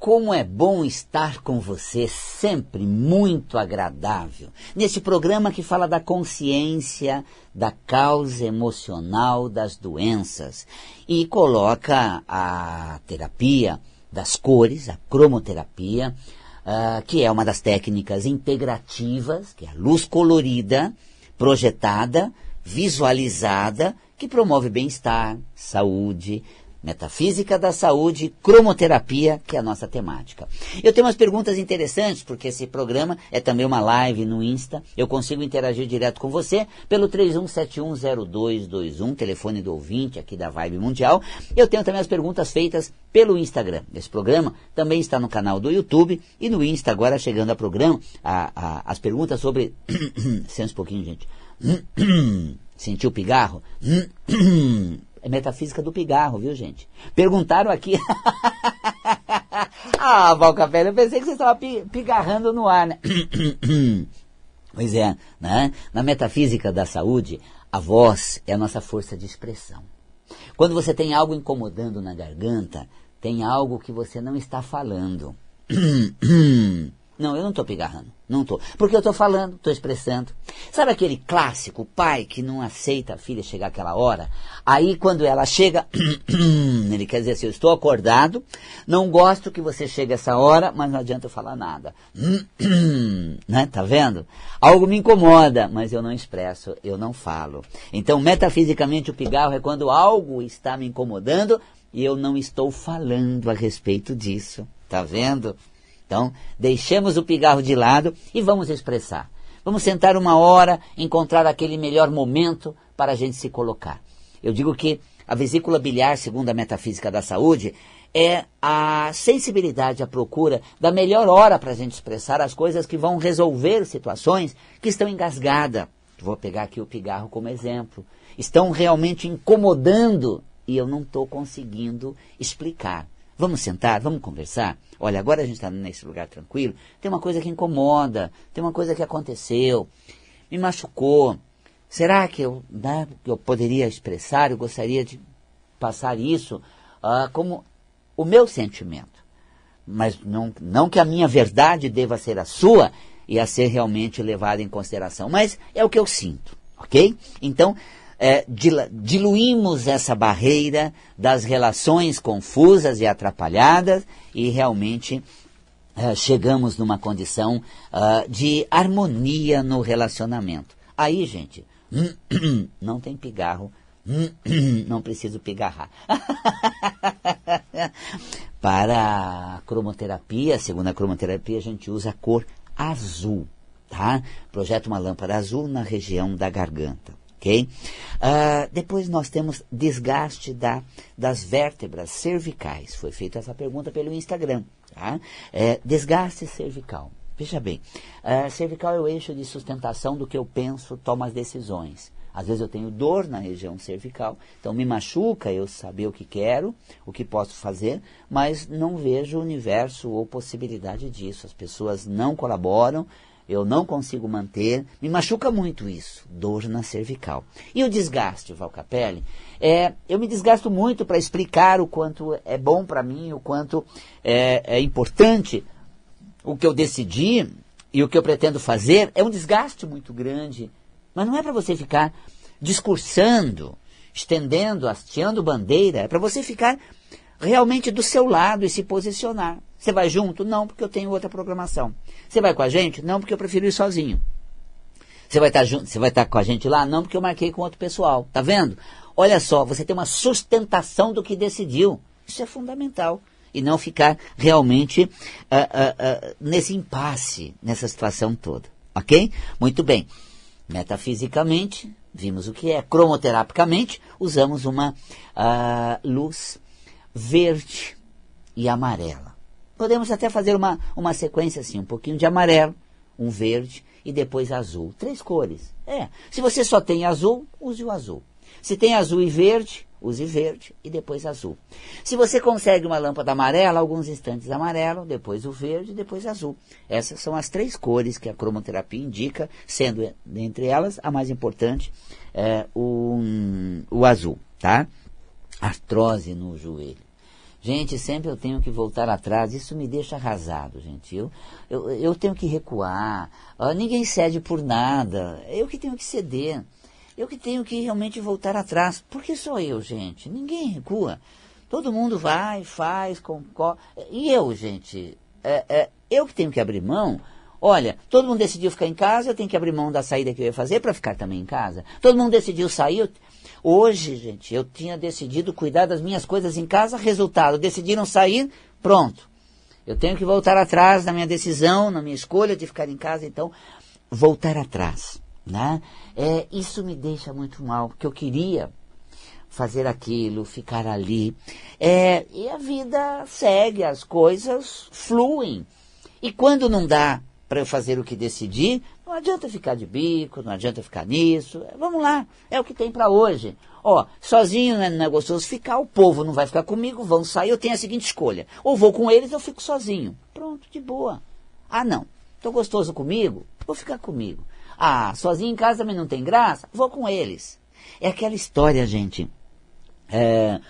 Como é bom estar com você, sempre muito agradável. Neste programa que fala da consciência, da causa emocional das doenças e coloca a terapia das cores, a cromoterapia, uh, que é uma das técnicas integrativas, que é a luz colorida, projetada, visualizada, que promove bem-estar, saúde, Metafísica da Saúde, cromoterapia, que é a nossa temática. Eu tenho umas perguntas interessantes, porque esse programa é também uma live no Insta. Eu consigo interagir direto com você pelo 31710221, telefone do ouvinte aqui da Vibe Mundial. Eu tenho também as perguntas feitas pelo Instagram. Esse programa também está no canal do YouTube e no Insta, agora chegando a programa, a, a, as perguntas sobre. Sente um pouquinho, gente. Sentiu o pigarro? É metafísica do pigarro, viu, gente? Perguntaram aqui. ah, Valcapelli, eu pensei que você estava pigarrando no ar, né? pois é, né? Na metafísica da saúde, a voz é a nossa força de expressão. Quando você tem algo incomodando na garganta, tem algo que você não está falando. Não, eu não estou pigarrando. Não estou. Porque eu estou falando, estou expressando. Sabe aquele clássico pai que não aceita a filha chegar aquela hora? Aí quando ela chega, ele quer dizer assim, eu estou acordado, não gosto que você chegue essa hora, mas não adianta eu falar nada. né? Tá vendo? Algo me incomoda, mas eu não expresso, eu não falo. Então, metafisicamente, o pigarro é quando algo está me incomodando e eu não estou falando a respeito disso. Tá vendo? Então, deixemos o pigarro de lado e vamos expressar. Vamos sentar uma hora, encontrar aquele melhor momento para a gente se colocar. Eu digo que a vesícula biliar, segundo a metafísica da saúde, é a sensibilidade, a procura da melhor hora para a gente expressar as coisas que vão resolver situações que estão engasgadas. Vou pegar aqui o pigarro como exemplo. Estão realmente incomodando e eu não estou conseguindo explicar. Vamos sentar, vamos conversar? Olha, agora a gente está nesse lugar tranquilo, tem uma coisa que incomoda, tem uma coisa que aconteceu, me machucou. Será que eu, né, eu poderia expressar, eu gostaria de passar isso uh, como o meu sentimento? Mas não, não que a minha verdade deva ser a sua e a ser realmente levada em consideração, mas é o que eu sinto, ok? Então, é, diluímos essa barreira das relações confusas e atrapalhadas e realmente é, chegamos numa condição uh, de harmonia no relacionamento. Aí, gente, não tem pigarro, não preciso pigarrar. Para a cromoterapia, segundo a cromoterapia, a gente usa a cor azul, tá? Projeta uma lâmpada azul na região da garganta ok? Uh, depois nós temos desgaste da, das vértebras cervicais. Foi feita essa pergunta pelo Instagram. Tá? É, desgaste cervical. Veja bem, uh, cervical é o eixo de sustentação do que eu penso, tomo as decisões. Às vezes eu tenho dor na região cervical, então me machuca eu saber o que quero, o que posso fazer, mas não vejo o universo ou possibilidade disso. As pessoas não colaboram, eu não consigo manter, me machuca muito isso, dor na cervical. E o desgaste, Valcapelli, é, eu me desgasto muito para explicar o quanto é bom para mim, o quanto é, é importante o que eu decidi e o que eu pretendo fazer, é um desgaste muito grande. Mas não é para você ficar discursando, estendendo, hasteando bandeira, é para você ficar realmente do seu lado e se posicionar. Você vai junto? Não, porque eu tenho outra programação. Você vai com a gente? Não, porque eu prefiro ir sozinho. Você vai estar junto, você vai estar com a gente lá? Não, porque eu marquei com outro pessoal. Tá vendo? Olha só, você tem uma sustentação do que decidiu. Isso é fundamental. E não ficar realmente uh, uh, uh, nesse impasse, nessa situação toda. Ok? Muito bem. Metafisicamente, vimos o que é. Cromoterapicamente, usamos uma luz verde e amarela. Podemos até fazer uma, uma sequência assim, um pouquinho de amarelo, um verde e depois azul. Três cores. É. Se você só tem azul, use o azul. Se tem azul e verde, use verde e depois azul. Se você consegue uma lâmpada amarela, alguns instantes amarelo, depois o verde, depois azul. Essas são as três cores que a cromoterapia indica, sendo entre elas a mais importante é, o, o azul, tá? Artrose no joelho. Gente, sempre eu tenho que voltar atrás, isso me deixa arrasado, gente. Eu, eu, eu tenho que recuar, ninguém cede por nada, eu que tenho que ceder, eu que tenho que realmente voltar atrás. Porque sou eu, gente, ninguém recua. Todo mundo vai, faz, concorda. E eu, gente, é, é, eu que tenho que abrir mão. Olha, todo mundo decidiu ficar em casa, eu tenho que abrir mão da saída que eu ia fazer para ficar também em casa. Todo mundo decidiu sair, eu, Hoje, gente, eu tinha decidido cuidar das minhas coisas em casa, resultado, decidiram sair, pronto. Eu tenho que voltar atrás na minha decisão, na minha escolha de ficar em casa, então, voltar atrás. Né? É, isso me deixa muito mal, porque eu queria fazer aquilo, ficar ali. É, e a vida segue, as coisas fluem. E quando não dá para eu fazer o que decidi, não adianta ficar de bico, não adianta ficar nisso. Vamos lá, é o que tem para hoje. Ó, sozinho né, não é gostoso ficar, o povo não vai ficar comigo, vão sair, eu tenho a seguinte escolha. Ou vou com eles ou fico sozinho. Pronto, de boa. Ah, não, tô gostoso comigo, vou ficar comigo. Ah, sozinho em casa também não tem graça, vou com eles. É aquela história, gente. É,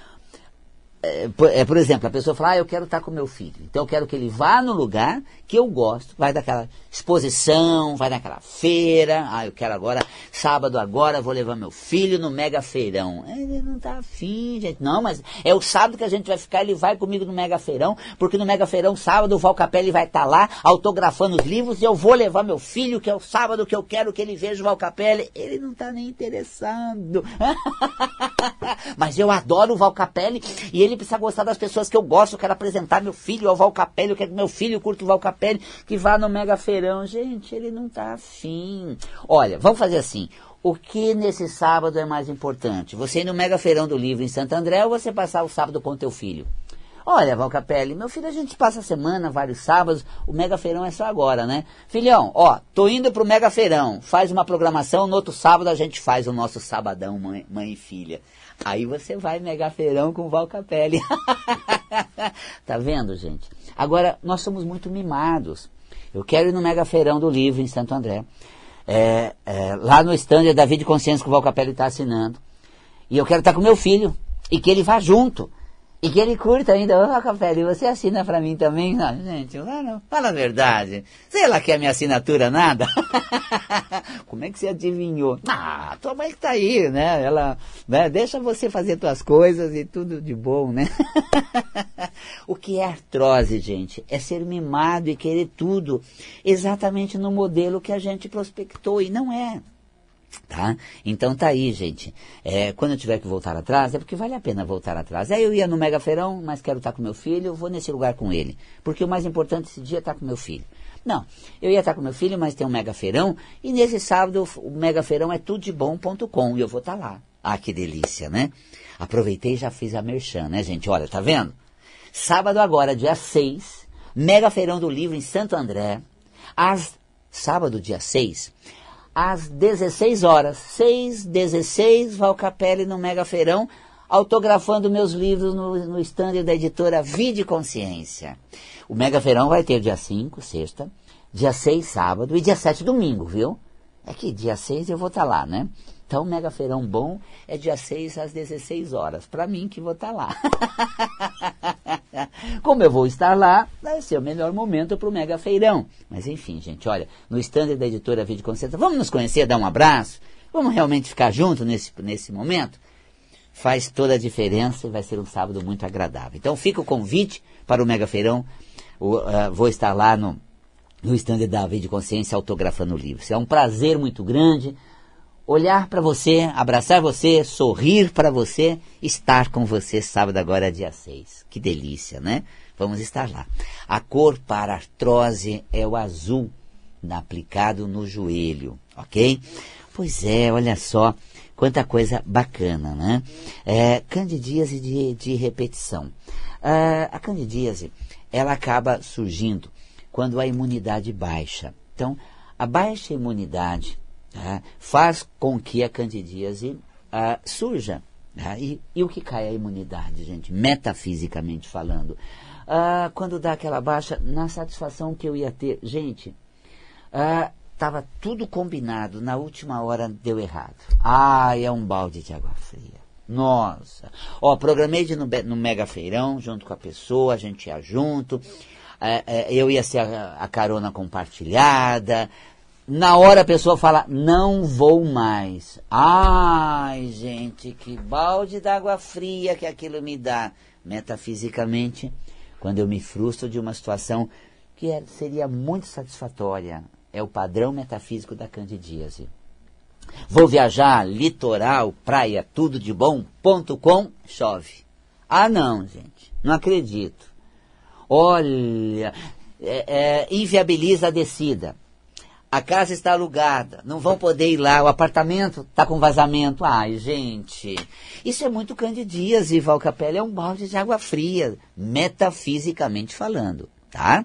é, por, exemplo, a pessoa fala, ah, eu quero estar com meu filho. Então eu quero que ele vá no lugar que eu gosto. Vai daquela exposição, vai naquela feira. Ah, eu quero agora, sábado agora, vou levar meu filho no mega feirão. Ele não está afim, gente. Não, mas é o sábado que a gente vai ficar, ele vai comigo no mega feirão, porque no mega feirão, sábado, o Val Capelli vai estar tá lá, autografando os livros, e eu vou levar meu filho, que é o sábado que eu quero que ele veja o Val Capelli. Ele não está nem interessado. mas eu adoro o Val Capelli, e ele ele precisa gostar das pessoas que eu gosto, eu quero apresentar meu filho ao Val Capelli, eu quero que meu filho curta o Val Capelli, que vá no Mega Feirão. Gente, ele não está afim. Olha, vamos fazer assim. O que nesse sábado é mais importante? Você ir no Mega Feirão do Livro em Santo André ou você passar o sábado com teu filho? Olha, Val Capelli, meu filho, a gente passa a semana, vários sábados, o Mega Feirão é só agora, né? Filhão, ó, tô indo pro Mega Feirão, faz uma programação, no outro sábado a gente faz o nosso sabadão, mãe, mãe e filha. Aí você vai mega feirão com Val Capelli. tá vendo, gente? Agora, nós somos muito mimados. Eu quero ir no mega feirão do livro em Santo André. É, é, lá no stand Davi de Consciência que o Val Capelli está assinando. E eu quero estar tá com meu filho. E que ele vá junto. E que ele curta ainda, ô oh, Capelli, você assina pra mim também? Não, gente, não, não, fala a verdade. Sei lá que é minha assinatura nada. Como é que você adivinhou? Ah, tua mãe que tá aí, né? Ela, né, deixa você fazer tuas coisas e tudo de bom, né? o que é artrose, gente? É ser mimado e querer tudo exatamente no modelo que a gente prospectou e não é. Tá? Então tá aí, gente. É, quando eu tiver que voltar atrás, é porque vale a pena voltar atrás. Aí eu ia no Mega Feirão, mas quero estar com meu filho, vou nesse lugar com ele. Porque o mais importante esse dia é estar com meu filho. Não, eu ia estar com meu filho, mas tem um Mega Feirão, e nesse sábado o Mega Feirão é tudebom.com e eu vou estar lá. Ah, que delícia, né? Aproveitei e já fiz a merchan, né, gente? Olha, tá vendo? Sábado agora, dia 6, Mega Feirão do Livro em Santo André, às sábado, dia 6, às 16 horas. 6, 16, Valcapelli no Mega Feirão, autografando meus livros no, no stand da editora Vide Consciência. O Mega Feirão vai ter dia 5, sexta, dia 6, sábado, e dia 7, domingo, viu? É que dia 6 eu vou estar tá lá, né? Então, Mega Feirão bom é dia 6 às 16 horas. Para mim que vou estar tá lá. Como eu vou estar lá, vai ser o melhor momento para o Mega Feirão. Mas enfim, gente, olha, no stand da editora Vídeo Conceito, vamos nos conhecer, dar um abraço? Vamos realmente ficar juntos nesse, nesse momento? Faz toda a diferença e vai ser um sábado muito agradável. Então fica o convite para o Mega Feirão. O, uh, vou estar lá no, no stand da Vídeo Consciência autografando livros. É um prazer muito grande olhar para você, abraçar você, sorrir para você, estar com você sábado agora, dia 6. Que delícia, né? Vamos estar lá. A cor para artrose é o azul, aplicado no joelho, ok? Pois é, olha só, quanta coisa bacana, né? É, candidíase de, de repetição. Ah, a candidíase, ela acaba surgindo quando a imunidade baixa. Então, a baixa imunidade Tá? faz com que a candidíase ah, surja. Tá? E, e, o que cai a imunidade, gente, metafisicamente falando? Ah, quando dá aquela baixa, na satisfação que eu ia ter, gente, estava ah, tudo combinado, na última hora deu errado. Ah, é um balde de água fria. Nossa. Ó, programei de no, no Mega Feirão, junto com a pessoa, a gente ia junto. É, é, eu ia ser a, a carona compartilhada. Na hora a pessoa fala, não vou mais. Ai, gente, que balde d'água fria que aquilo me dá. Metafisicamente, quando eu me frustro de uma situação que é, seria muito satisfatória, é o padrão metafísico da candidíase. Vou viajar, litoral, praia, tudo de bom, ponto com, chove. Ah, não, gente, não acredito. Olha, é, é, inviabiliza a descida. A casa está alugada, não vão poder ir lá, o apartamento está com vazamento. Ai, gente, isso é muito candidíase, Valcapelli, é um balde de água fria, metafisicamente falando tá?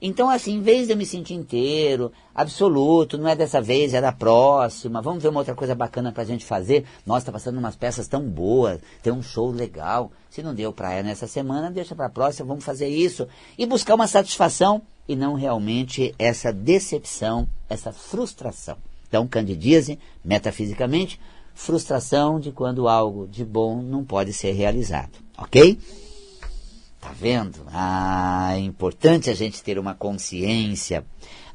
Então, assim, em vez de eu me sentir inteiro, absoluto, não é dessa vez, é da próxima, vamos ver uma outra coisa bacana pra gente fazer. Nossa, tá passando umas peças tão boas, tem um show legal. Se não deu pra ela nessa semana, deixa pra próxima, vamos fazer isso. E buscar uma satisfação e não realmente essa decepção, essa frustração. Então, candidíase, metafisicamente, frustração de quando algo de bom não pode ser realizado, ok? Tá vendo? Ah, é importante a gente ter uma consciência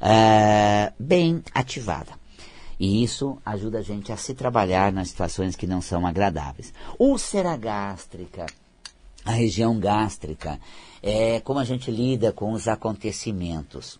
ah, bem ativada. E isso ajuda a gente a se trabalhar nas situações que não são agradáveis. Úlcera gástrica, a região gástrica, é como a gente lida com os acontecimentos.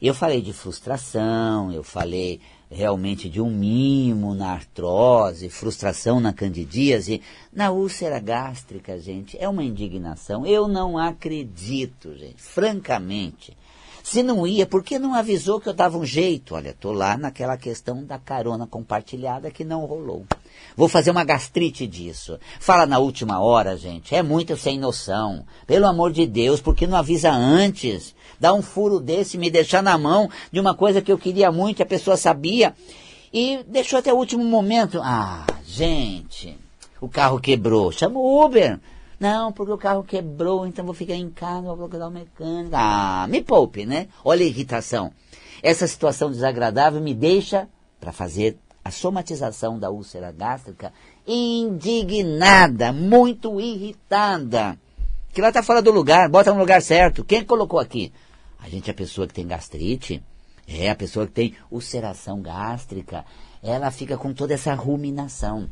Eu falei de frustração, eu falei realmente de um mimo na artrose, frustração na candidíase, na úlcera gástrica, gente, é uma indignação. Eu não acredito, gente, francamente. Se não ia, por que não avisou que eu dava um jeito? Olha, tô lá naquela questão da carona compartilhada que não rolou. Vou fazer uma gastrite disso. Fala na última hora, gente. É muito sem noção. Pelo amor de Deus, por que não avisa antes? Dá um furo desse, me deixar na mão de uma coisa que eu queria muito, a pessoa sabia. E deixou até o último momento. Ah, gente, o carro quebrou. Chama o Uber. Não, porque o carro quebrou, então vou ficar em casa, vou procurar o mecânico. Ah, me poupe, né? Olha a irritação. Essa situação desagradável me deixa para fazer a somatização da úlcera gástrica, indignada, muito irritada. Que ela está fora do lugar, bota no lugar certo. Quem colocou aqui? A gente é a pessoa que tem gastrite, é a pessoa que tem ulceração gástrica, ela fica com toda essa ruminação.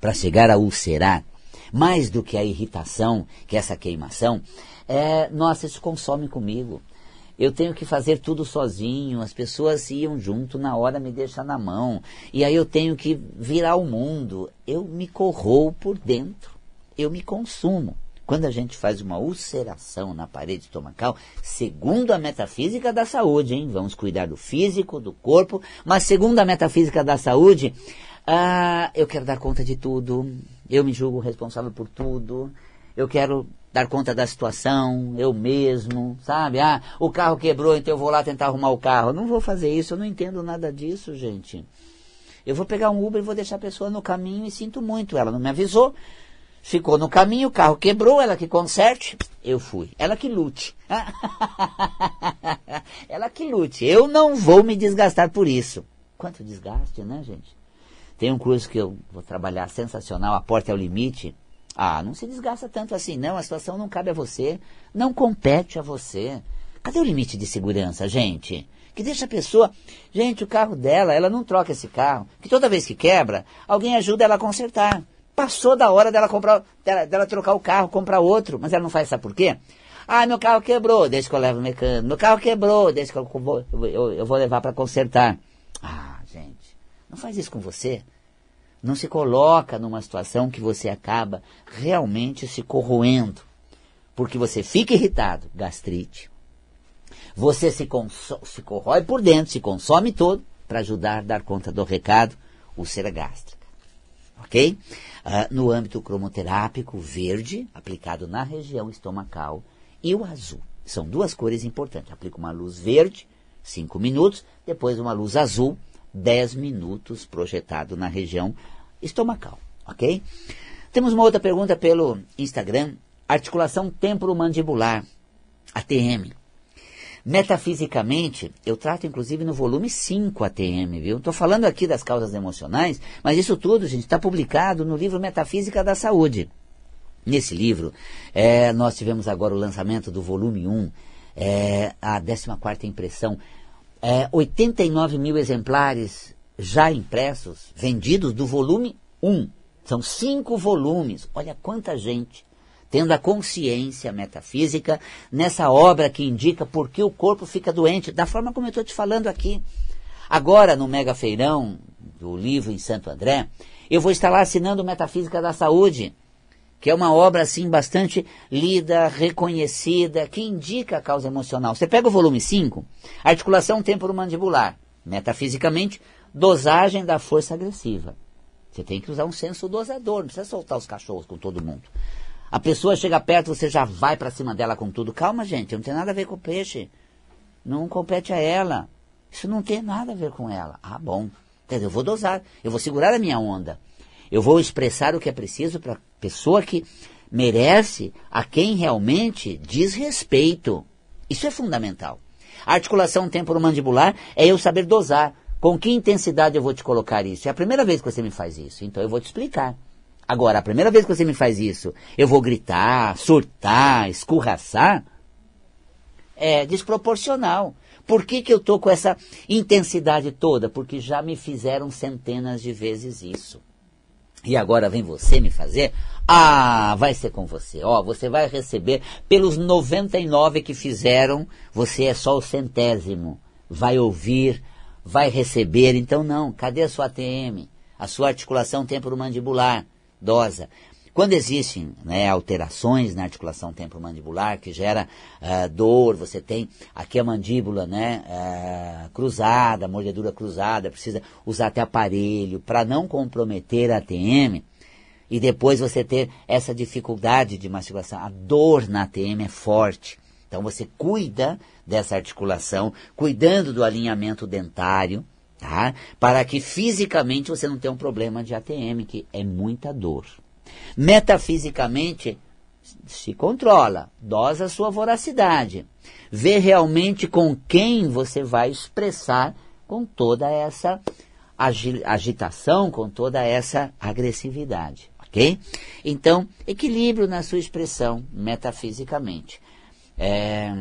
Para chegar a ulcerar, mais do que a irritação, que é essa queimação, é, nossa, isso consome comigo eu tenho que fazer tudo sozinho, as pessoas iam junto, na hora me deixam na mão, e aí eu tenho que virar o mundo. Eu me corroo por dentro, eu me consumo. Quando a gente faz uma ulceração na parede estomacal, segundo a metafísica da saúde, hein? Vamos cuidar do físico, do corpo, mas segundo a metafísica da saúde, ah, eu quero dar conta de tudo, eu me julgo responsável por tudo, eu quero dar conta da situação, eu mesmo, sabe? Ah, o carro quebrou, então eu vou lá tentar arrumar o carro. Não vou fazer isso, eu não entendo nada disso, gente. Eu vou pegar um Uber e vou deixar a pessoa no caminho e sinto muito. Ela não me avisou, ficou no caminho, o carro quebrou, ela que conserte, eu fui. Ela que lute. ela que lute. Eu não vou me desgastar por isso. Quanto desgaste, né, gente? Tem um curso que eu vou trabalhar sensacional, a porta é o limite. Ah, não se desgasta tanto assim, não. A situação não cabe a você. Não compete a você. Cadê o limite de segurança, gente? Que deixa a pessoa. Gente, o carro dela, ela não troca esse carro. Que toda vez que quebra, alguém ajuda ela a consertar. Passou da hora dela comprar, dela, dela trocar o carro, comprar outro. Mas ela não faz, sabe por quê? Ah, meu carro quebrou, deixa que eu levo o mecânico. Meu carro quebrou, deixa que eu vou, eu, eu vou levar para consertar. Não faz isso com você. Não se coloca numa situação que você acaba realmente se corroendo. Porque você fica irritado, gastrite. Você se, se corrói por dentro, se consome todo para ajudar a dar conta do recado, úlcera gástrica. Ok? Uh, no âmbito cromoterápico, verde, aplicado na região estomacal, e o azul. São duas cores importantes. Aplica uma luz verde, 5 minutos, depois uma luz azul, 10 minutos projetado na região estomacal, ok? Temos uma outra pergunta pelo Instagram, articulação temporomandibular, ATM. Metafisicamente, eu trato inclusive no volume 5 ATM, viu? Estou falando aqui das causas emocionais, mas isso tudo, gente, está publicado no livro Metafísica da Saúde. Nesse livro, é, nós tivemos agora o lançamento do volume 1, é, a 14 impressão. É, 89 mil exemplares já impressos, vendidos do volume 1. São cinco volumes. Olha quanta gente tendo a consciência metafísica nessa obra que indica por que o corpo fica doente, da forma como eu estou te falando aqui. Agora, no Mega Feirão do livro em Santo André, eu vou estar lá assinando Metafísica da Saúde, que é uma obra assim bastante lida, reconhecida, que indica a causa emocional. Você pega o volume 5, articulação temporomandibular, metafisicamente, dosagem da força agressiva. Você tem que usar um senso dosador, não precisa soltar os cachorros com todo mundo. A pessoa chega perto, você já vai para cima dela com tudo. Calma, gente, não tem nada a ver com o peixe. Não compete a ela. Isso não tem nada a ver com ela. Ah, bom. Quer dizer, eu vou dosar, eu vou segurar a minha onda. Eu vou expressar o que é preciso para a pessoa que merece, a quem realmente diz respeito. Isso é fundamental. Articulação temporomandibular é eu saber dosar. Com que intensidade eu vou te colocar isso? É a primeira vez que você me faz isso, então eu vou te explicar. Agora, a primeira vez que você me faz isso, eu vou gritar, surtar, escorraçar? É desproporcional. Por que, que eu estou com essa intensidade toda? Porque já me fizeram centenas de vezes isso. E agora vem você me fazer? Ah, vai ser com você. Ó, você vai receber pelos 99 que fizeram, você é só o centésimo. Vai ouvir, vai receber. Então não, cadê a sua ATM? A sua articulação temporomandibular? dosa. Quando existem né, alterações na articulação temporomandibular, que gera uh, dor, você tem aqui a mandíbula né, uh, cruzada, mordedura cruzada, precisa usar até aparelho para não comprometer a ATM, e depois você ter essa dificuldade de mastigação. A dor na ATM é forte. Então você cuida dessa articulação, cuidando do alinhamento dentário, tá? Para que fisicamente você não tenha um problema de ATM, que é muita dor. Metafisicamente, se controla, dosa a sua voracidade. Vê realmente com quem você vai expressar com toda essa agitação, com toda essa agressividade, ok? Então, equilíbrio na sua expressão, metafisicamente. É,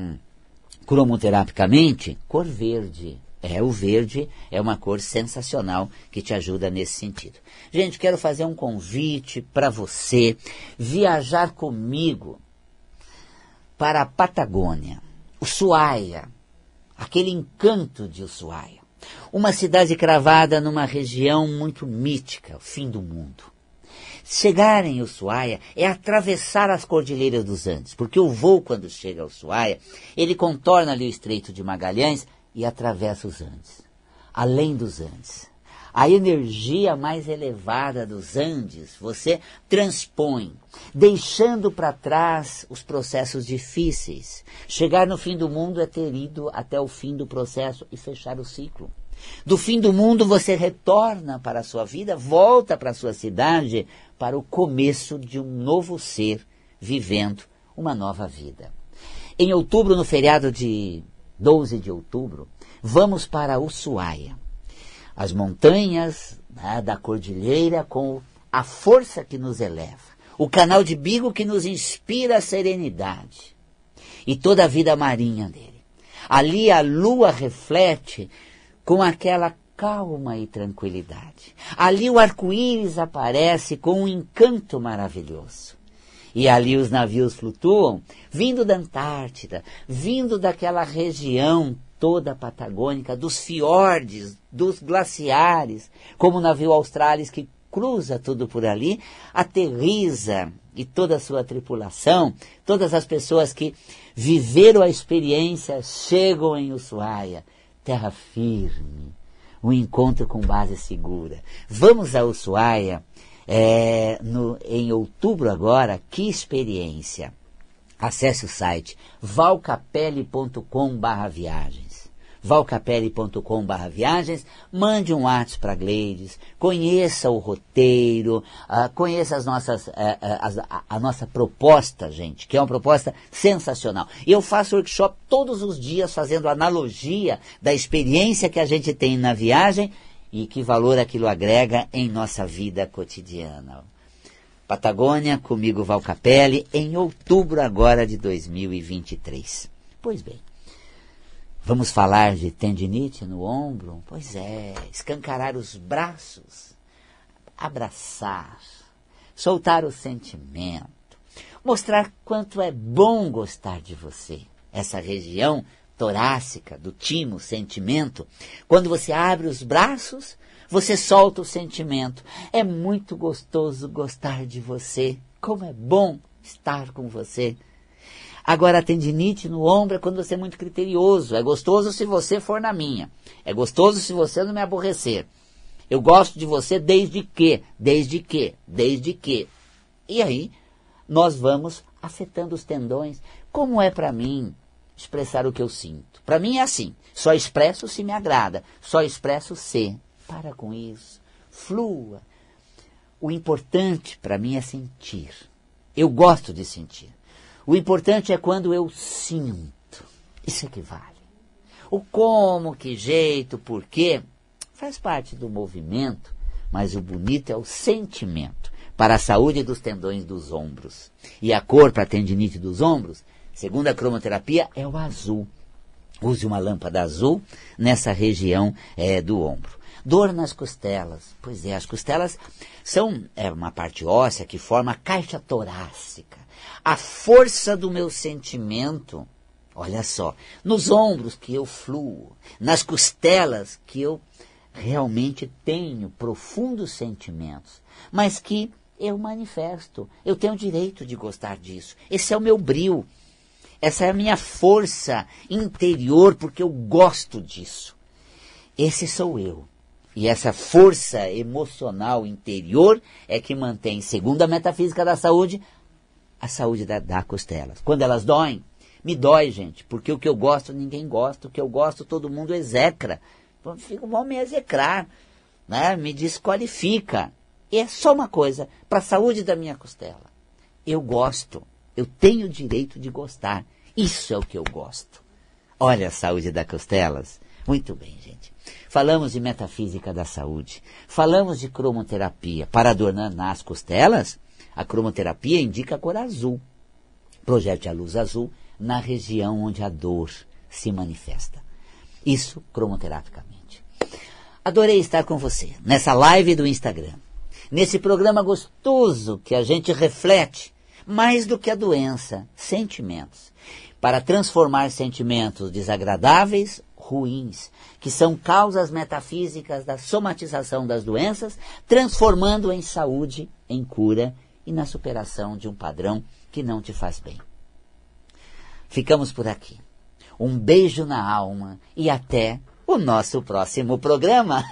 cromoterapicamente, cor verde, é, o verde é uma cor sensacional que te ajuda nesse sentido. Gente, quero fazer um convite para você viajar comigo para a Patagônia, Ushuaia, aquele encanto de Ushuaia. Uma cidade cravada numa região muito mítica, o fim do mundo. Chegar em Ushuaia é atravessar as cordilheiras dos Andes, porque o voo, quando chega a Ushuaia, ele contorna ali o Estreito de Magalhães e atravessa os Andes. Além dos Andes. A energia mais elevada dos Andes você transpõe, deixando para trás os processos difíceis. Chegar no fim do mundo é ter ido até o fim do processo e fechar o ciclo. Do fim do mundo você retorna para a sua vida, volta para a sua cidade, para o começo de um novo ser vivendo uma nova vida. Em outubro, no feriado de 12 de outubro, vamos para Ushuaia. As montanhas né, da cordilheira com a força que nos eleva. O canal de Bigo que nos inspira a serenidade. E toda a vida marinha dele. Ali a lua reflete com aquela calma e tranquilidade. Ali o arco-íris aparece com um encanto maravilhoso. E ali os navios flutuam, vindo da Antártida, vindo daquela região toda patagônica, dos fiordes, dos glaciares, como o navio Australis que cruza tudo por ali, aterriza e toda a sua tripulação, todas as pessoas que viveram a experiência chegam em Ushuaia, terra firme, um encontro com base segura. Vamos a Ushuaia é, no, em outubro agora, que experiência! Acesse o site valcapelle.com viagens. valcapelli.com.br viagens, mande um WhatsApp para Gleides, conheça o roteiro, uh, conheça as nossas, uh, uh, a, a, nossa proposta, gente, que é uma proposta sensacional. Eu faço workshop todos os dias fazendo analogia da experiência que a gente tem na viagem e que valor aquilo agrega em nossa vida cotidiana. Patagônia, comigo Val Capelli, em outubro agora de 2023. Pois bem, vamos falar de tendinite no ombro? Pois é, escancarar os braços, abraçar, soltar o sentimento, mostrar quanto é bom gostar de você. Essa região torácica do timo, sentimento, quando você abre os braços, você solta o sentimento. É muito gostoso gostar de você. Como é bom estar com você. Agora, a tendinite no ombro é quando você é muito criterioso. É gostoso se você for na minha. É gostoso se você não me aborrecer. Eu gosto de você desde que, desde que, desde que. E aí, nós vamos afetando os tendões. Como é para mim expressar o que eu sinto? Para mim é assim. Só expresso se me agrada. Só expresso se. Para com isso. Flua. O importante para mim é sentir. Eu gosto de sentir. O importante é quando eu sinto. Isso é que vale. O como, que jeito, porquê, faz parte do movimento, mas o bonito é o sentimento para a saúde dos tendões dos ombros. E a cor para a tendinite dos ombros, segundo a cromoterapia, é o azul. Use uma lâmpada azul nessa região é, do ombro. Dor nas costelas. Pois é, as costelas são é, uma parte óssea que forma a caixa torácica. A força do meu sentimento, olha só, nos ombros que eu fluo, nas costelas que eu realmente tenho profundos sentimentos, mas que eu manifesto. Eu tenho o direito de gostar disso. Esse é o meu brilho. Essa é a minha força interior, porque eu gosto disso. Esse sou eu. E essa força emocional interior é que mantém, segundo a metafísica da saúde, a saúde da, da costela. Quando elas doem, me dói, gente, porque o que eu gosto ninguém gosta, o que eu gosto todo mundo execra. Fico, vão me execrar, né? me desqualifica. E é só uma coisa, para a saúde da minha costela. Eu gosto, eu tenho o direito de gostar. Isso é o que eu gosto. Olha a saúde das costelas. Muito bem, gente. Falamos de metafísica da saúde. Falamos de cromoterapia. Para adornar nas costelas, a cromoterapia indica a cor azul. Projete a luz azul na região onde a dor se manifesta. Isso cromoterapicamente. Adorei estar com você nessa live do Instagram. Nesse programa gostoso que a gente reflete mais do que a doença, sentimentos. Para transformar sentimentos desagradáveis ruins, que são causas metafísicas da somatização das doenças, transformando em saúde, em cura e na superação de um padrão que não te faz bem. Ficamos por aqui. Um beijo na alma e até o nosso próximo programa.